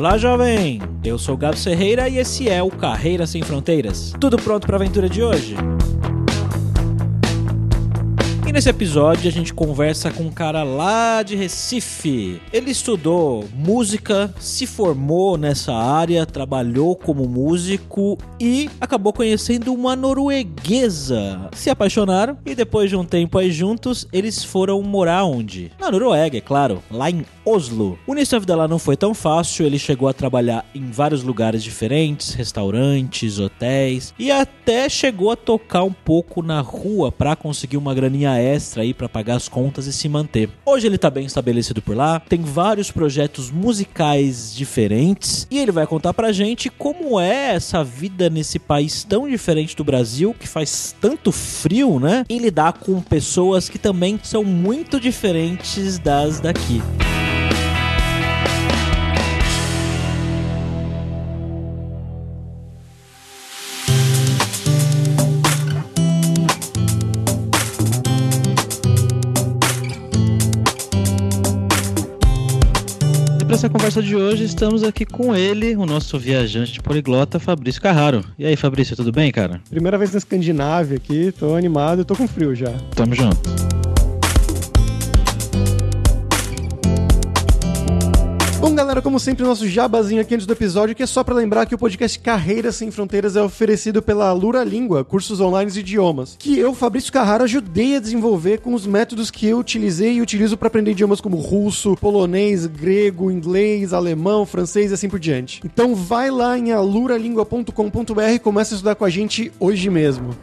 Olá, jovem! Eu sou o Gabs Ferreira e esse é o Carreira Sem Fronteiras. Tudo pronto para a aventura de hoje? E nesse episódio a gente conversa com um cara lá de Recife. Ele estudou música, se formou nessa área, trabalhou como músico e acabou conhecendo uma norueguesa. Se apaixonaram e depois de um tempo aí juntos, eles foram morar onde? Na Noruega, é claro, lá em Oslo. O início da vida lá não foi tão fácil, ele chegou a trabalhar em vários lugares diferentes, restaurantes, hotéis e até chegou a tocar um pouco na rua para conseguir uma graninha extra aí para pagar as contas e se manter. Hoje ele tá bem estabelecido por lá, tem vários projetos musicais diferentes e ele vai contar pra gente como é essa vida nesse país tão diferente do Brasil, que faz tanto frio, né? E lidar com pessoas que também são muito diferentes das daqui. Conversa de hoje, estamos aqui com ele, o nosso viajante poliglota, Fabrício Carraro. E aí, Fabrício, tudo bem, cara? Primeira vez na Escandinávia aqui, tô animado, tô com frio já. Tamo junto. Galera, como sempre, nosso jabazinho aqui antes do episódio, que é só para lembrar que o podcast Carreiras Sem Fronteiras é oferecido pela Lura Língua, cursos online de idiomas, que eu, Fabrício Carrara, ajudei a desenvolver com os métodos que eu utilizei e utilizo para aprender idiomas como russo, polonês, grego, inglês, alemão, francês e assim por diante. Então vai lá em aluralingua.com.br e começa a estudar com a gente hoje mesmo.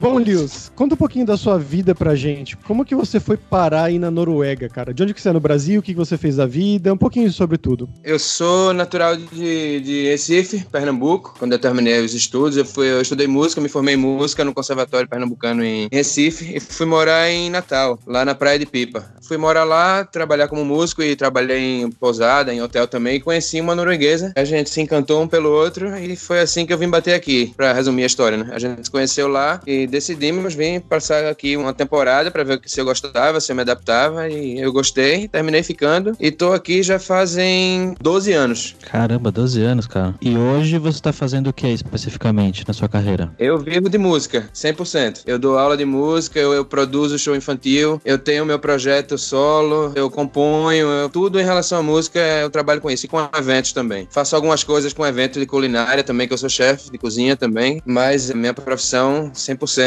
Bom, Lius, conta um pouquinho da sua vida pra gente. Como que você foi parar aí na Noruega, cara? De onde que você é no Brasil? O que, que você fez da vida? Um pouquinho sobre tudo. Eu sou natural de, de Recife, Pernambuco. Quando eu terminei os estudos, eu, fui, eu estudei música, me formei em música no Conservatório Pernambucano em Recife e fui morar em Natal, lá na Praia de Pipa. Fui morar lá, trabalhar como músico e trabalhei em pousada, em hotel também. E conheci uma norueguesa. A gente se encantou um pelo outro e foi assim que eu vim bater aqui, pra resumir a história, né? A gente se conheceu lá e decidimos vir passar aqui uma temporada para ver se eu gostava, se eu me adaptava e eu gostei, terminei ficando e tô aqui já fazem 12 anos. Caramba, 12 anos, cara. E hoje você tá fazendo o que especificamente na sua carreira? Eu vivo de música, 100%. Eu dou aula de música, eu, eu produzo show infantil, eu tenho meu projeto solo, eu componho, eu, tudo em relação à música eu trabalho com isso e com eventos também. Faço algumas coisas com eventos de culinária também, que eu sou chefe de cozinha também, mas minha profissão 100%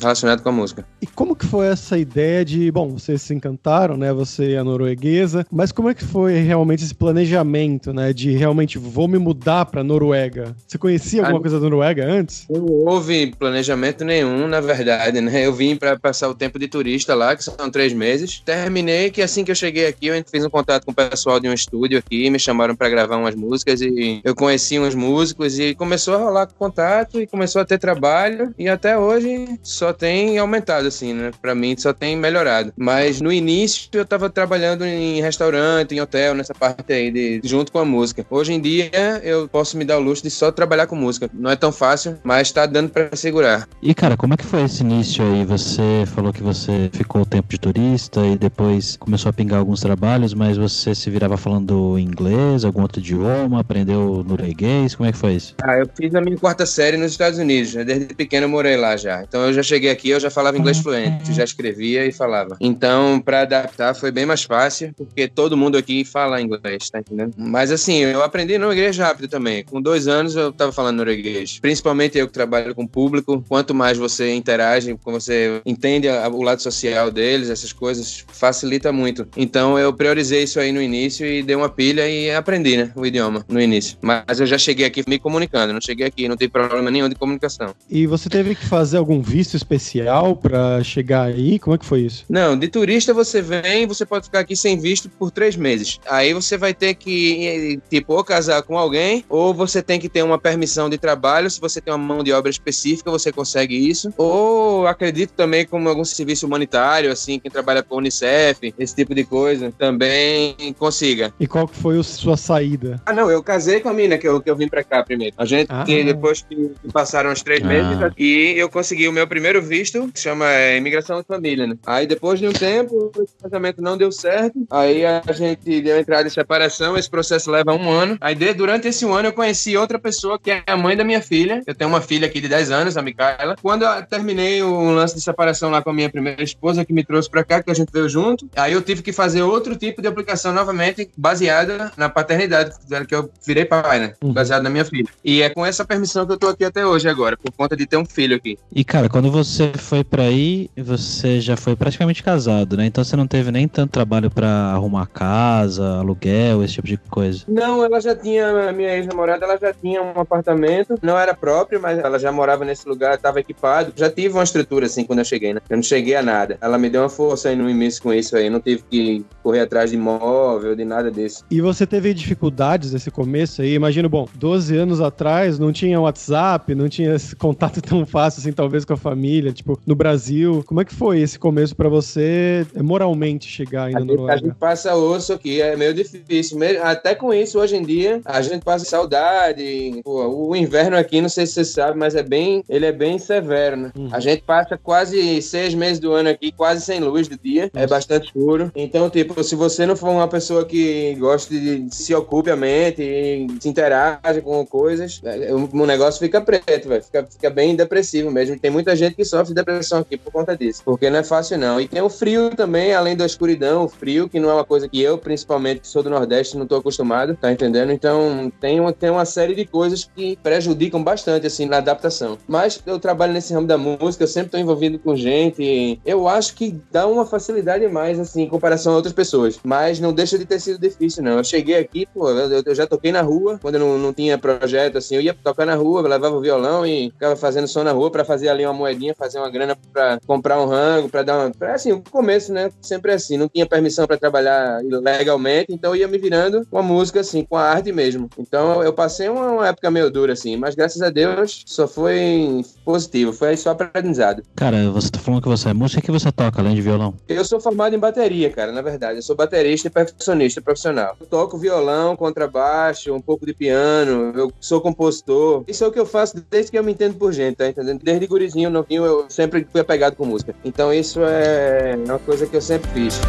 relacionado com a música. E como que foi essa ideia de, bom, vocês se encantaram, né? Você e a norueguesa, mas como é que foi realmente esse planejamento, né? De realmente vou me mudar para Noruega. Você conhecia alguma a... coisa da Noruega antes? Não houve planejamento nenhum, na verdade, né? Eu vim para passar o tempo de turista lá, que são três meses. Terminei que assim que eu cheguei aqui, eu fiz um contato com o pessoal de um estúdio aqui, me chamaram para gravar umas músicas e eu conheci uns músicos e começou a rolar contato e começou a ter trabalho e até hoje só tem aumentado, assim, né? Pra mim só tem melhorado. Mas no início eu tava trabalhando em restaurante, em hotel, nessa parte aí, de, junto com a música. Hoje em dia eu posso me dar o luxo de só trabalhar com música. Não é tão fácil, mas tá dando para segurar. E cara, como é que foi esse início aí? Você falou que você ficou o tempo de turista e depois começou a pingar alguns trabalhos, mas você se virava falando inglês, algum outro idioma, aprendeu norueguês? Como é que foi isso? Ah, eu fiz a minha quarta série nos Estados Unidos. Desde pequeno eu morei lá já. Então eu já cheguei aqui, eu já falava inglês uhum. fluente, já escrevia e falava. Então, para adaptar foi bem mais fácil, porque todo mundo aqui fala inglês, tá entendendo? Mas assim, eu aprendi norueguês rápido também. Com dois anos eu tava falando norueguês. Principalmente eu que trabalho com público, quanto mais você interage, quando você entende o lado social deles, essas coisas, facilita muito. Então eu priorizei isso aí no início e dei uma pilha e aprendi, né, o idioma no início. Mas eu já cheguei aqui me comunicando, não cheguei aqui, não tem problema nenhum de comunicação. E você teve que fazer algum visto especial para chegar aí? Como é que foi isso? Não, de turista você vem, você pode ficar aqui sem visto por três meses. Aí você vai ter que, tipo, ou casar com alguém, ou você tem que ter uma permissão de trabalho. Se você tem uma mão de obra específica, você consegue isso. Ou acredito também como algum serviço humanitário, assim, quem trabalha com Unicef, esse tipo de coisa, também consiga. E qual que foi a sua saída? Ah, não, eu casei com a mina que eu, que eu vim pra cá primeiro. A gente, ah. depois que passaram os três ah. meses, e eu consegui consegui o meu primeiro visto, que chama é, Imigração de Família, né? Aí depois de um tempo, o casamento não deu certo. Aí a gente deu entrada em separação, esse processo leva um ano. Aí de, durante esse um ano eu conheci outra pessoa que é a mãe da minha filha. Eu tenho uma filha aqui de 10 anos, a Micaela. Quando eu terminei o lance de separação lá com a minha primeira esposa, que me trouxe pra cá, que a gente veio junto, aí eu tive que fazer outro tipo de aplicação novamente, baseada na paternidade, que eu virei pai, né? Uhum. Baseado na minha filha. E é com essa permissão que eu tô aqui até hoje agora, por conta de ter um filho aqui. E cara, quando você foi pra aí, você já foi praticamente casado, né? Então você não teve nem tanto trabalho pra arrumar casa, aluguel, esse tipo de coisa. Não, ela já tinha, a minha ex-namorada, ela já tinha um apartamento, não era próprio, mas ela já morava nesse lugar, estava equipado. Já tive uma estrutura assim quando eu cheguei, né? Eu não cheguei a nada. Ela me deu uma força aí no início com isso aí, não tive que correr atrás de imóvel, de nada disso. E você teve dificuldades nesse começo aí? Imagino, bom, 12 anos atrás não tinha WhatsApp, não tinha esse contato tão fácil assim, talvez com a família, tipo, no Brasil. Como é que foi esse começo para você eh, moralmente chegar ainda A no gente, a Noruega? gente passa osso aqui, é meio difícil. Até com isso, hoje em dia, a gente passa saudade. Pô, o inverno aqui, não sei se você sabe, mas é bem, ele é bem severo, né? Uhum. A gente passa quase seis meses do ano aqui, quase sem luz do dia. É bastante escuro. Então, tipo, se você não for uma pessoa que gosta de se ocupe a mente e se interage com coisas, é, o, negócio fica preto, velho. Fica, fica bem depressivo mesmo. Tem muita gente que sofre de depressão aqui por conta disso. Porque não é fácil, não. E tem o frio também, além da escuridão, o frio, que não é uma coisa que eu, principalmente, que sou do Nordeste, não tô acostumado, tá entendendo? Então, tem uma, tem uma série de coisas que prejudicam bastante, assim, na adaptação. Mas eu trabalho nesse ramo da música, eu sempre tô envolvido com gente. Eu acho que dá uma facilidade mais, assim, em comparação a outras pessoas. Mas não deixa de ter sido difícil, não. Eu cheguei aqui, pô, eu, eu já toquei na rua, quando eu não, não tinha projeto, assim, eu ia tocar na rua, levava o violão e ficava fazendo som na rua pra fazer ali uma moedinha, fazer uma grana pra comprar um rango, pra dar uma. Pra, assim, o começo, né? Sempre assim, não tinha permissão pra trabalhar legalmente, então eu ia me virando com a música, assim, com a arte mesmo. Então eu passei uma, uma época meio dura, assim, mas graças a Deus só foi positivo, foi só aprendizado. Cara, você tá falando que você é músico, o que você toca além de violão? Eu sou formado em bateria, cara, na verdade. Eu sou baterista e percussionista profissional. Eu toco violão, contrabaixo, um pouco de piano, eu sou compositor. Isso é o que eu faço desde que eu me entendo por gente, tá entendendo? Desde gurizinho, novinho, eu sempre fui apegado com música. Então isso é uma coisa que eu sempre fiz.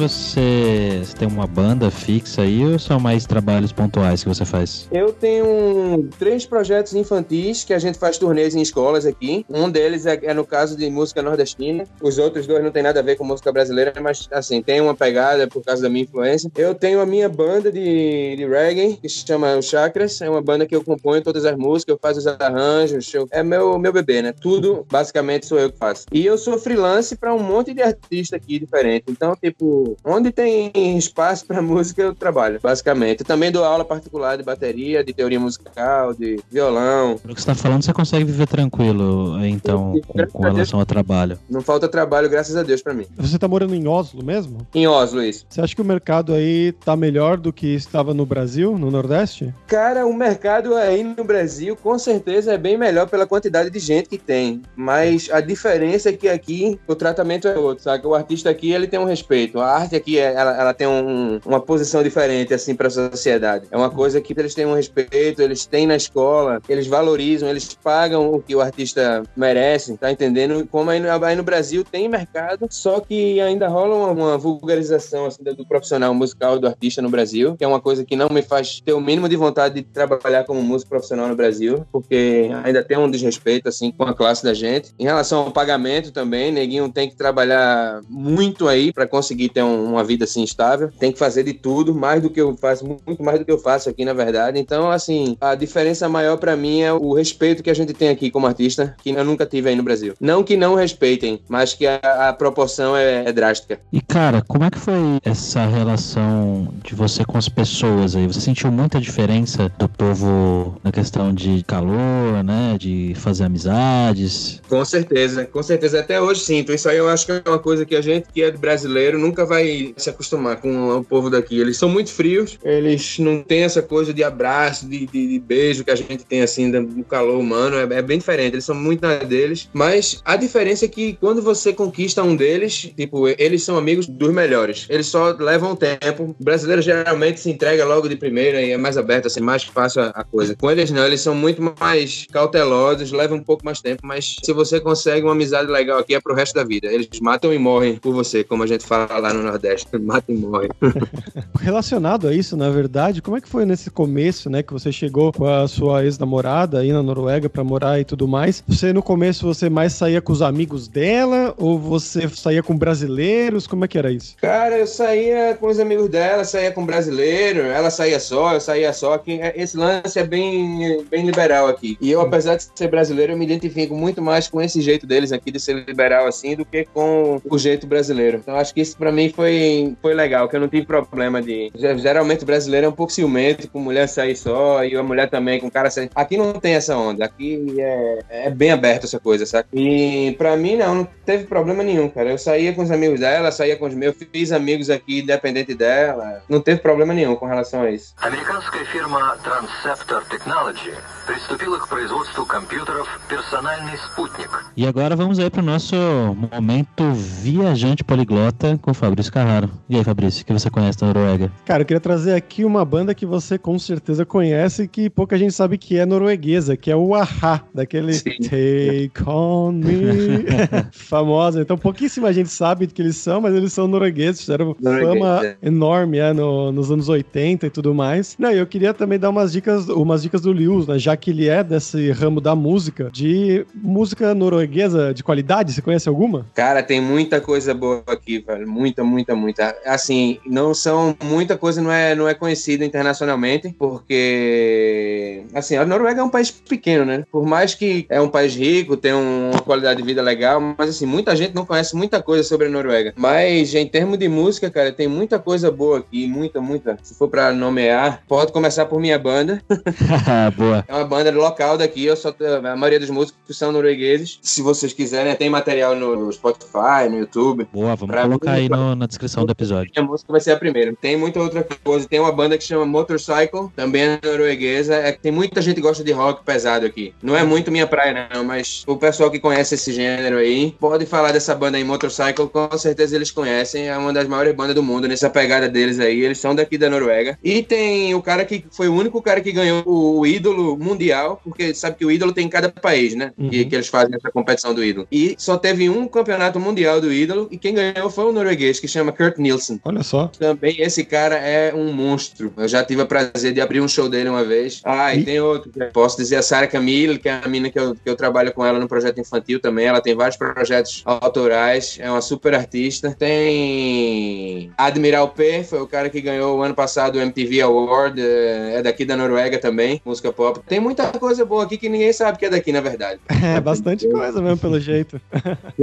Você, você tem uma banda fixa aí ou são mais trabalhos pontuais que você faz? Eu tenho três projetos infantis que a gente faz turnês em escolas aqui. Um deles é, é no caso de música nordestina. Os outros dois não tem nada a ver com música brasileira, mas assim, tem uma pegada por causa da minha influência. Eu tenho a minha banda de, de reggae, que se chama o Chakras. É uma banda que eu componho todas as músicas, eu faço os arranjos. eu- é meu, meu bebê, né? Tudo basicamente sou eu que faço. E eu sou freelance para um monte de artista aqui diferente. Então, tipo, onde tem espaço para música, eu trabalho, basicamente. Eu também dou aula particular de bateria, de teoria musical, de violão. Pelo que você tá falando, você consegue viver tranquilo, então, com, com relação ao trabalho. Não falta trabalho, graças a Deus, para mim. Você tá morando em Oslo mesmo? Em Oslo, isso. Você acha que o mercado aí tá melhor do que estava no Brasil, no Nordeste? Cara, o mercado aí no Brasil com certeza é bem melhor pela quantidade de gente que tem. Mas a diferença é que aqui o tratamento é outro, sabe? O artista aqui ele tem um respeito. A arte aqui é- ela, ela tem um- uma posição diferente assim para a sociedade. É uma coisa que eles têm um respeito, eles têm na escola, eles valorizam, eles pagam o que o artista merece, tá entendendo? Como aí no, aí no Brasil tem mercado, só que ainda rola uma, uma vulgarização assim, do profissional musical do artista no Brasil, que é uma coisa que não me faz ter o mínimo de vontade de trabalhar como músico profissional no Brasil, porque ainda tem um desrespeito assim com a classe da gente. Em relação ao pagamento também, neguinho tem que trabalhar muito aí para conseguir ter um- uma vida assim estável. Tem que fazer de tudo, mais do que eu faço, muito mais do que eu faço aqui, na verdade. Então, assim, a diferença maior para mim é o respeito que a gente tem aqui como artista, que eu nunca tive aí no Brasil. Não que não respeitem, mas que a, a proporção é, é drástica. E cara, como é que foi essa relação de você com as pessoas aí? Você sentiu muita diferença do povo na questão de calor, né? De fazer amizades? Com certeza, com certeza. Até hoje sinto. Isso aí eu acho que é uma coisa que a gente que é brasileiro nunca vai se acostumar com o povo daqui. Eles são muito frios, eles não têm essa coisa de abraço, de, de, de beijo que a gente tem assim no calor humano. É, é, bem diferente. Eles são muito na deles. Mas a diferença é que quando você conquista um deles, tipo, eles são amigos dos melhores. Eles só levam tempo. O brasileiro geralmente se entrega logo de primeira e é mais aberto, assim, mais fácil a coisa. Com eles não, eles são muito mais cautelosos, levam um pouco mais tempo, mas se você consegue uma amizade legal aqui é pro resto da vida. Eles matam e morrem por você, como a gente fala lá no Nordeste. Matam e morrem. Relacionado a isso, na verdade, como é que foi nesse começo, né, que você chegou com a sua ex-namorada aí na Noruega para morar e tudo mais? Você no começo você mais saía com os amigos dela ou você saía com brasileiros? Como é que era isso? Cara, eu saía com os amigos dela, saía com brasileiro, ela saía só, eu saía só. Aqui, esse lance é bem, bem liberal aqui. E eu, apesar de ser brasileiro, eu me identifico muito mais com esse jeito deles aqui de ser liberal assim do que com o jeito brasileiro. Então acho que isso para mim foi, foi legal, que eu não tive problema de. Geralmente o brasileiro é um pouco ciumento, com mulher sair só, e a mulher também, com o cara sair. Aqui não tem essa onda, aqui é, é bem aberto essa coisa, sabe? E pra mim não, não teve problema nenhum, cara. Eu saía com os amigos dela, saía com os meus, fiz amigos aqui, independente dela. Não teve problema nenhum com relação a isso. Американская фирма Transceptor Technology приступила к производству компьютеров «Персональный спутник». E agora vamos aí para o nosso momento viajante poliglota com o Fabrício Carraro. E aí, Fabrício, o que você conhece da Noruega? Cara, eu queria trazer aqui uma banda que você com certeza conhece que pouca gente sabe que é norueguesa, que é o Aha, daquele Sim. Take On Me, famosa. Então pouquíssima gente sabe do que eles são, mas eles são noruegueses, fizeram fama é. enorme é, no, nos anos 80 e tudo mais. Não, eu queria também dar umas dicas, umas dicas do Lewis, né, já que ele é desse ramo da música, de música norueguesa de qualidade, você conhece alguma? Cara, tem muita coisa boa aqui, velho, muita, muita, muita. Assim, não são, muita coisa não é, não é conhecida internacionalmente, porque, assim, a Noruega é um país pequeno, né? Por mais que é um país rico, tem uma qualidade de vida legal, mas, assim, muita gente não conhece muita coisa sobre a Noruega. Mas, em termos de música, cara, tem muita coisa boa aqui, muita, muita. Se for pra nomear, pode começar por minha banda. boa. É uma banda local daqui, eu só, a maioria dos músicos são noruegueses. Se vocês quiserem, tem material no Spotify, no YouTube. Boa, vamos colocar aí no, na descrição do episódio. A música vai ser a primeira. Tem muita outra coisa. Tem uma banda que chama Motorcycle, também é norueguesa. É, tem muita gente que gosta de rock pesado aqui. Não é muito minha praia, não, mas o pessoal que conhece esse gênero aí pode falar dessa banda aí, Motorcycle, com certeza eles conhecem. É uma das maiores bandas do mundo nessa pegada deles aí. Eles são daqui da Noruega. E tem o cara que foi o único cara que ganhou o ídolo mundial, porque sabe que o ídolo tem em cada país, né? Uhum. E que eles fazem essa competição do ídolo. E só teve um campeonato mundial do ídolo, e quem ganhou foi o norueguês, que chama Kurt Nielsen. Olha só. Também esse cara é um monstro. Eu já tive o prazer de abrir um show dele uma vez. Ah, e, e... tem outro. Posso dizer a Sarah Camille, que é a mina que eu, que eu trabalho com ela no projeto infantil também. Ela tem vários projetos autorais. É uma super artista. Tem Admiral P, foi o cara que ganhou o ano passado o MTV Award. É, é daqui da Noruega também, música pop. Tem muita coisa boa aqui que ninguém sabe que é daqui, na verdade. É, bastante coisa mesmo, pelo jeito.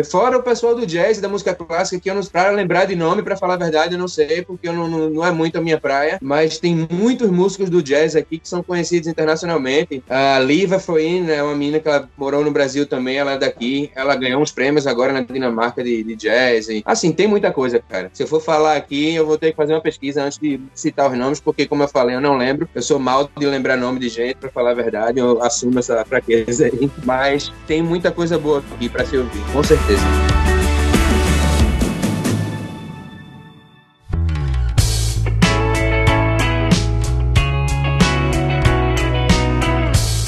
Fora o pessoal do jazz e da música clássica, que eu não, pra lembrar de nome, para falar a verdade, eu não sei, porque não, não, não, é muito a minha praia, mas tem muitos músicos do jazz aqui que são conhecidos internacionalmente. A Liva Froin é uma menina que ela morou no Brasil também, ela é daqui, ela ganhou uns prêmios agora na Dinamarca de, de jazz. E, assim, tem muita coisa, cara. Se eu for falar aqui, eu vou ter que fazer uma pesquisa antes de citar os nomes, porque, como eu falei, eu não lembro. Eu sou mal de lembrar nome de gente, para falar a verdade, eu assumo essa fraqueza aí. Mas tem muita coisa boa aqui para se ouvir, com certeza.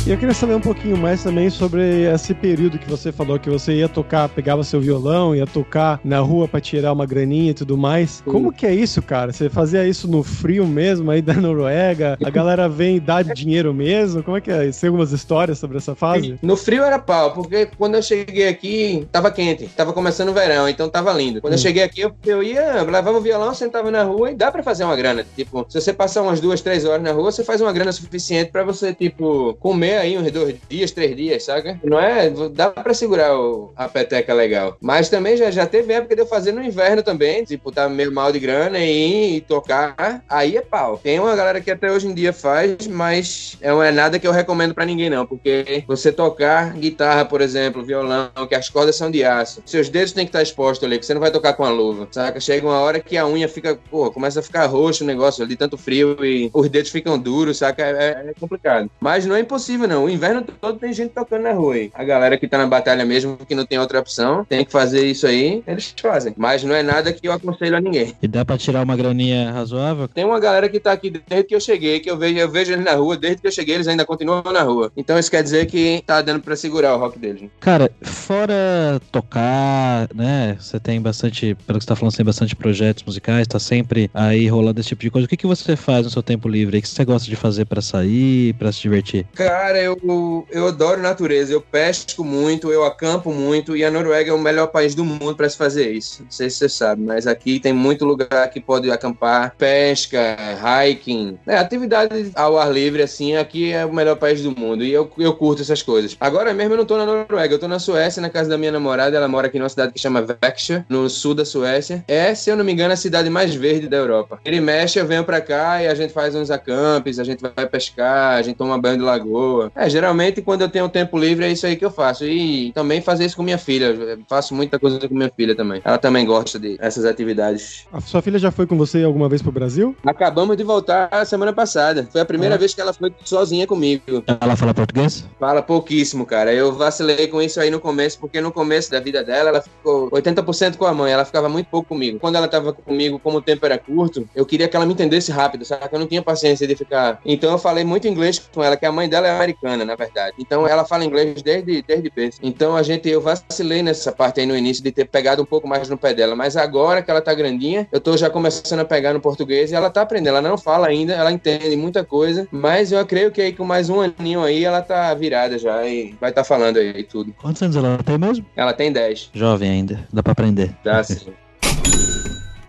E eu queria saber um pouquinho mais também sobre esse período que você falou que você ia tocar, pegava seu violão, ia tocar na rua para tirar uma graninha e tudo mais. Sim. Como que é isso, cara? Você fazia isso no frio mesmo, aí da Noruega? A galera vem e dá dinheiro mesmo? Como é que é? Tem algumas histórias sobre essa fase? No frio era pau, porque quando eu cheguei aqui, tava quente, tava começando o verão, então tava lindo. Quando hum. eu cheguei aqui, eu, eu ia, levava o violão, sentava na rua e dá para fazer uma grana. Tipo, se você passar umas duas, três horas na rua, você faz uma grana suficiente para você, tipo, comer aí uns dois dias, três dias, saca? Não é? Dá pra segurar o, a peteca legal. Mas também já, já teve época de eu fazer no inverno também, tipo, tá meio mal de grana e, e tocar, aí é pau. Tem uma galera que até hoje em dia faz, mas não é nada que eu recomendo pra ninguém não, porque você tocar guitarra, por exemplo, violão, que as cordas são de aço, seus dedos têm que estar expostos ali, que você não vai tocar com a luva, saca? Chega uma hora que a unha fica, pô, começa a ficar roxo o negócio ali, tanto frio e os dedos ficam duros, saca? É, é complicado. Mas não é impossível não, o inverno todo tem gente tocando na rua aí. A galera que tá na batalha mesmo, que não tem outra opção, tem que fazer isso aí, eles fazem. Mas não é nada que eu aconselho a ninguém. E dá pra tirar uma graninha razoável? Tem uma galera que tá aqui desde que eu cheguei, que eu vejo, eu vejo eles na rua, desde que eu cheguei, eles ainda continuam na rua. Então isso quer dizer que tá dando pra segurar o rock deles. Né? Cara, fora tocar, né? Você tem bastante, pelo que você tá falando, você tem bastante projetos musicais, tá sempre aí rolando esse tipo de coisa. O que, que você faz no seu tempo livre? O que você gosta de fazer para sair, para se divertir? Cara, eu, eu adoro natureza, eu pesco muito, eu acampo muito e a Noruega é o melhor país do mundo para se fazer isso. Não sei se você sabe, mas aqui tem muito lugar que pode acampar, pesca, hiking, é, atividade ao ar livre, assim, aqui é o melhor país do mundo e eu, eu curto essas coisas. Agora mesmo eu não tô na Noruega, eu tô na Suécia, na casa da minha namorada, ela mora aqui numa cidade que chama Växjö, no sul da Suécia. É, se eu não me engano, a cidade mais verde da Europa. Ele mexe, eu venho pra cá e a gente faz uns acampes, a gente vai pescar, a gente toma banho de lagoa. É, geralmente quando eu tenho tempo livre é isso aí que eu faço. E também fazer isso com minha filha. Eu faço muita coisa com minha filha também. Ela também gosta de essas atividades. A sua filha já foi com você alguma vez pro Brasil? Acabamos de voltar a semana passada. Foi a primeira é. vez que ela foi sozinha comigo. Ela fala português? Fala pouquíssimo, cara. Eu vacilei com isso aí no começo, porque no começo da vida dela, ela ficou 80% com a mãe. Ela ficava muito pouco comigo. Quando ela tava comigo, como o tempo era curto, eu queria que ela me entendesse rápido, sabe? Eu não tinha paciência de ficar. Então eu falei muito inglês com ela, que a mãe dela é americana, na verdade. Então ela fala inglês desde, desde berço. Então a gente, eu vacilei nessa parte aí no início de ter pegado um pouco mais no pé dela. Mas agora que ela tá grandinha, eu tô já começando a pegar no português e ela tá aprendendo. Ela não fala ainda, ela entende muita coisa, mas eu creio que aí com mais um aninho aí ela tá virada já e vai estar tá falando aí tudo. Quantos anos ela tem mesmo? Ela tem 10. Jovem ainda, dá pra aprender. Dá sim.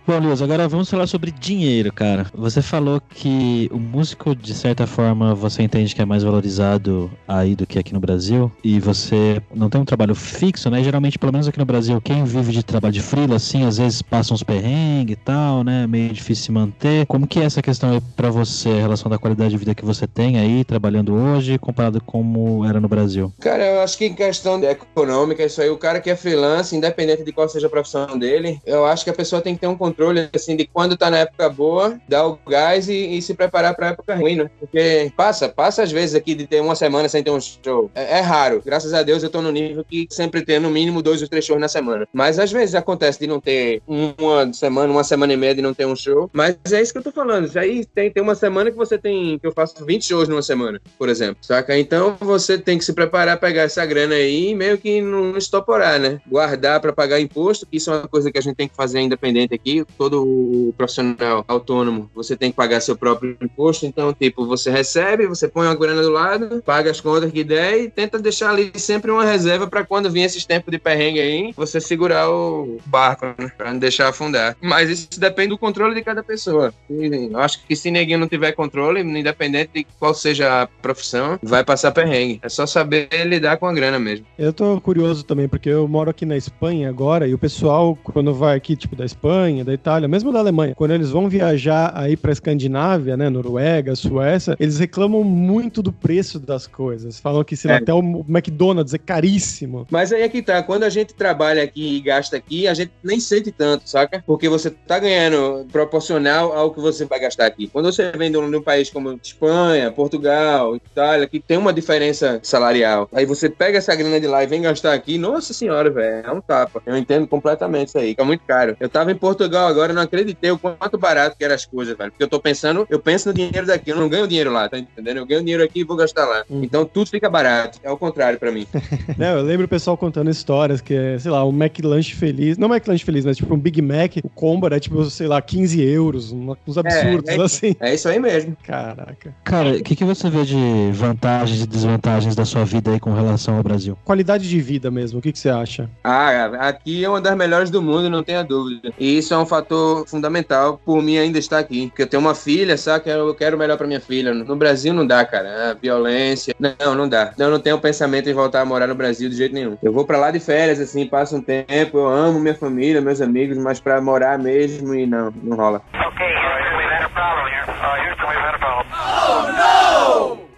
Bom, Luiz, agora vamos falar sobre dinheiro, cara. Você falou que o músico, de certa forma, você entende que é mais valorizado aí do que aqui no Brasil. E você não tem um trabalho fixo, né? Geralmente, pelo menos aqui no Brasil, quem vive de trabalho de freela, assim, às vezes passa uns perrengues e tal, né? Meio difícil se manter. Como que é essa questão aí pra você, a relação da qualidade de vida que você tem aí, trabalhando hoje, comparado com como era no Brasil? Cara, eu acho que em questão econômica, isso aí, o cara que é freelance, independente de qual seja a profissão dele, eu acho que a pessoa tem que ter um controle controle assim de quando tá na época boa, dar o gás e, e se preparar pra época ruim, né? Porque passa, passa às vezes aqui de ter uma semana sem ter um show. É, é raro. Graças a Deus eu tô no nível que sempre tem no mínimo dois ou três shows na semana. Mas às vezes acontece de não ter uma semana, uma semana e meia de não ter um show. Mas é isso que eu tô falando. Aí tem, tem uma semana que você tem, que eu faço 20 shows numa semana, por exemplo. Saca? Então você tem que se preparar, pegar essa grana aí e meio que não estoporar, né? Guardar para pagar imposto, que isso é uma coisa que a gente tem que fazer independente aqui todo o profissional autônomo, você tem que pagar seu próprio imposto. Então, tipo, você recebe, você põe uma grana do lado, paga as contas que der e tenta deixar ali sempre uma reserva para quando vir esses tempos de perrengue aí, você segurar o barco, né? Pra não deixar afundar. Mas isso depende do controle de cada pessoa. E eu acho que se ninguém não tiver controle, independente de qual seja a profissão, vai passar perrengue. É só saber lidar com a grana mesmo. Eu tô curioso também, porque eu moro aqui na Espanha agora e o pessoal, quando vai aqui, tipo, da Espanha, da Itália, mesmo da Alemanha, quando eles vão viajar aí pra Escandinávia, né, Noruega, Suécia, eles reclamam muito do preço das coisas. Falam que, sei lá, é. até o McDonald's é caríssimo. Mas aí é que tá, quando a gente trabalha aqui e gasta aqui, a gente nem sente tanto, saca? Porque você tá ganhando proporcional ao que você vai gastar aqui. Quando você vem de um, de um país como Espanha, Portugal, Itália, que tem uma diferença salarial, aí você pega essa grana de lá e vem gastar aqui, nossa senhora, velho, é um tapa. Eu entendo completamente isso aí, fica muito caro. Eu tava em Portugal agora, não acreditei o quanto barato que eram as coisas, velho. Porque eu tô pensando, eu penso no dinheiro daqui, eu não ganho dinheiro lá, tá entendendo? Eu ganho dinheiro aqui e vou gastar lá. Hum. Então tudo fica barato. É o contrário pra mim. não, eu lembro o pessoal contando histórias que é, sei lá, um McLanche feliz. Não McLanche feliz, mas tipo um Big Mac, o combo era tipo, sei lá, 15 euros, uns absurdos é, é, assim. É isso aí mesmo. Caraca. Cara, o que, que você vê de vantagens e desvantagens da sua vida aí com relação ao Brasil? Qualidade de vida mesmo, o que, que você acha? Ah, aqui é uma das melhores do mundo, não tenha dúvida. E isso é um fator fundamental por mim ainda estar aqui. Porque eu tenho uma filha, sabe? Eu quero o melhor pra minha filha. No Brasil não dá, cara. A violência. Não, não dá. Eu não tenho pensamento em voltar a morar no Brasil de jeito nenhum. Eu vou pra lá de férias, assim, passo um tempo. Eu amo minha família, meus amigos, mas pra morar mesmo e não, não rola. Okay,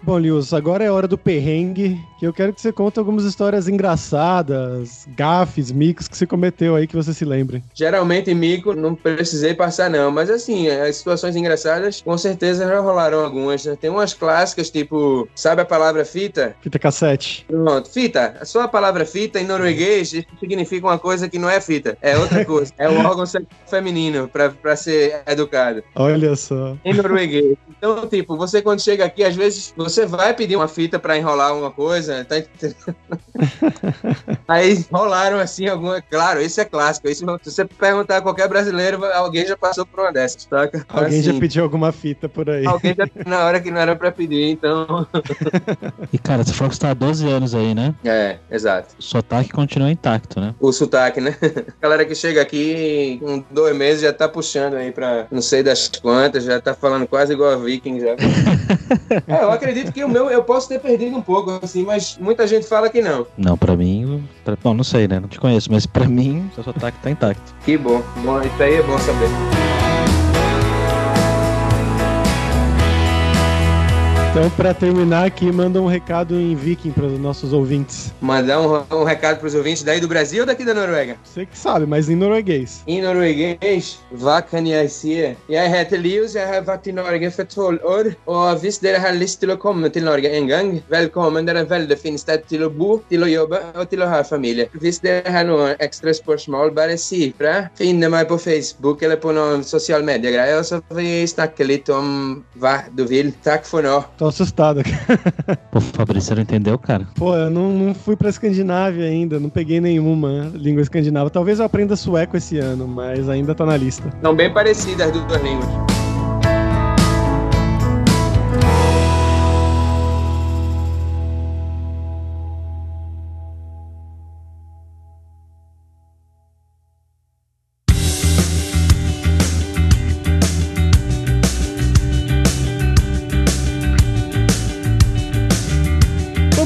Bom, Lewis, agora é hora do perrengue, que eu quero que você conte algumas histórias engraçadas, gafes, micos que você cometeu aí que você se lembre. Geralmente, mico, não precisei passar, não. Mas, assim, as situações engraçadas, com certeza já rolaram algumas. né? Tem umas clássicas, tipo, sabe a palavra fita? Fita cassete. Pronto, fita. Só a palavra fita em norueguês significa uma coisa que não é fita, é outra coisa. É um órgão feminino pra, pra ser educado. Olha só. Em norueguês. Então, tipo, você quando chega aqui, às vezes você vai pedir uma fita pra enrolar alguma coisa, tá? Aí rolaram assim alguma. Claro, isso é clássico. Isso, se você perguntar a qualquer brasileiro, alguém já passou por uma dessas, saca? Alguém já Assim, pediu alguma fita por aí. Alguém já na hora que não era pra pedir, então. E cara, você falou que você tá há 12 anos aí, né? É, exato. O sotaque continua intacto, né? O sotaque, né? A galera que chega aqui com dois meses já tá puxando aí pra não sei das quantas, já tá falando quase igual a Viking já. É, eu acredito que o meu eu posso ter perdido um pouco, assim, mas muita gente fala que não. Não, pra mim. Pra... Bom, não sei, né? Não te conheço, mas pra mim, seu sotaque tá intacto. Que bom. Bom, isso aí é bom saber. Então, pra terminar aqui, manda um recado em viking para os nossos ouvintes. Mandar um, um recado pros ouvintes daí do Brasil ou daqui da Noruega? Você que sabe, mas em norueguês. I norueguês, kan jeg heter Lius, jeg har vært i Norge for tolv år. Og hvis dere har lyst til å komme til Norge en gang, velkommen. Det er et veldig fint sted til å bo, til å jobbe og til å ha familie. Hvis dere har noen ekstra spørsmål, bare si ifra. Finne meg på Facebook eller på noen sosiale mediegreier, og så vi snakke litt om hva du vil. Takk for nå. Tô assustado. Pô, Fabrício, você não entendeu, cara? Pô, eu não, não fui pra Escandinávia ainda, não peguei nenhuma língua escandinava. Talvez eu aprenda sueco esse ano, mas ainda tá na lista. São bem parecidas as duas línguas.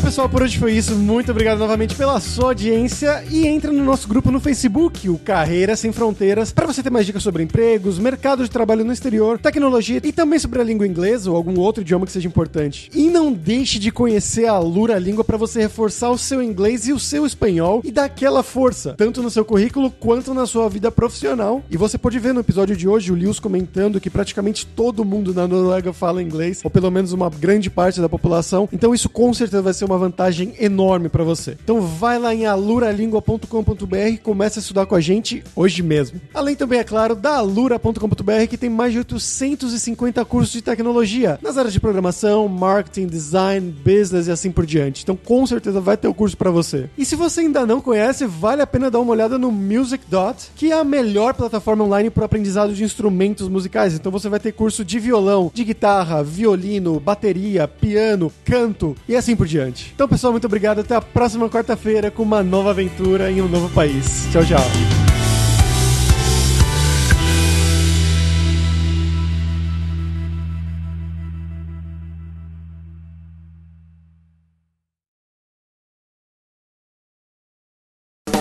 Pessoal, por hoje foi isso. Muito obrigado novamente pela sua audiência e entra no nosso grupo no Facebook, o Carreira Sem Fronteiras, para você ter mais dicas sobre empregos, mercado de trabalho no exterior, tecnologia e também sobre a língua inglesa ou algum outro idioma que seja importante. E não deixe de conhecer a Lura Língua para você reforçar o seu inglês e o seu espanhol e dar aquela força, tanto no seu currículo quanto na sua vida profissional. E você pode ver no episódio de hoje o Lewis comentando que praticamente todo mundo na Noruega fala inglês, ou pelo menos uma grande parte da população. Então isso com certeza vai ser uma vantagem enorme para você. Então vai lá em aluralingua.com.br e comece a estudar com a gente hoje mesmo. Além também, é claro, da alura.com.br que tem mais de 850 cursos de tecnologia nas áreas de programação, marketing, design, business e assim por diante. Então com certeza vai ter o curso para você. E se você ainda não conhece, vale a pena dar uma olhada no Music Dot, que é a melhor plataforma online para aprendizado de instrumentos musicais. Então você vai ter curso de violão, de guitarra, violino, bateria, piano, canto e assim por diante. Então, pessoal, muito obrigado. Até a próxima quarta-feira com uma nova aventura em um novo país. Tchau, tchau.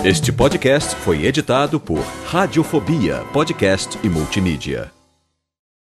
Este podcast foi editado por Radiofobia, podcast e multimídia.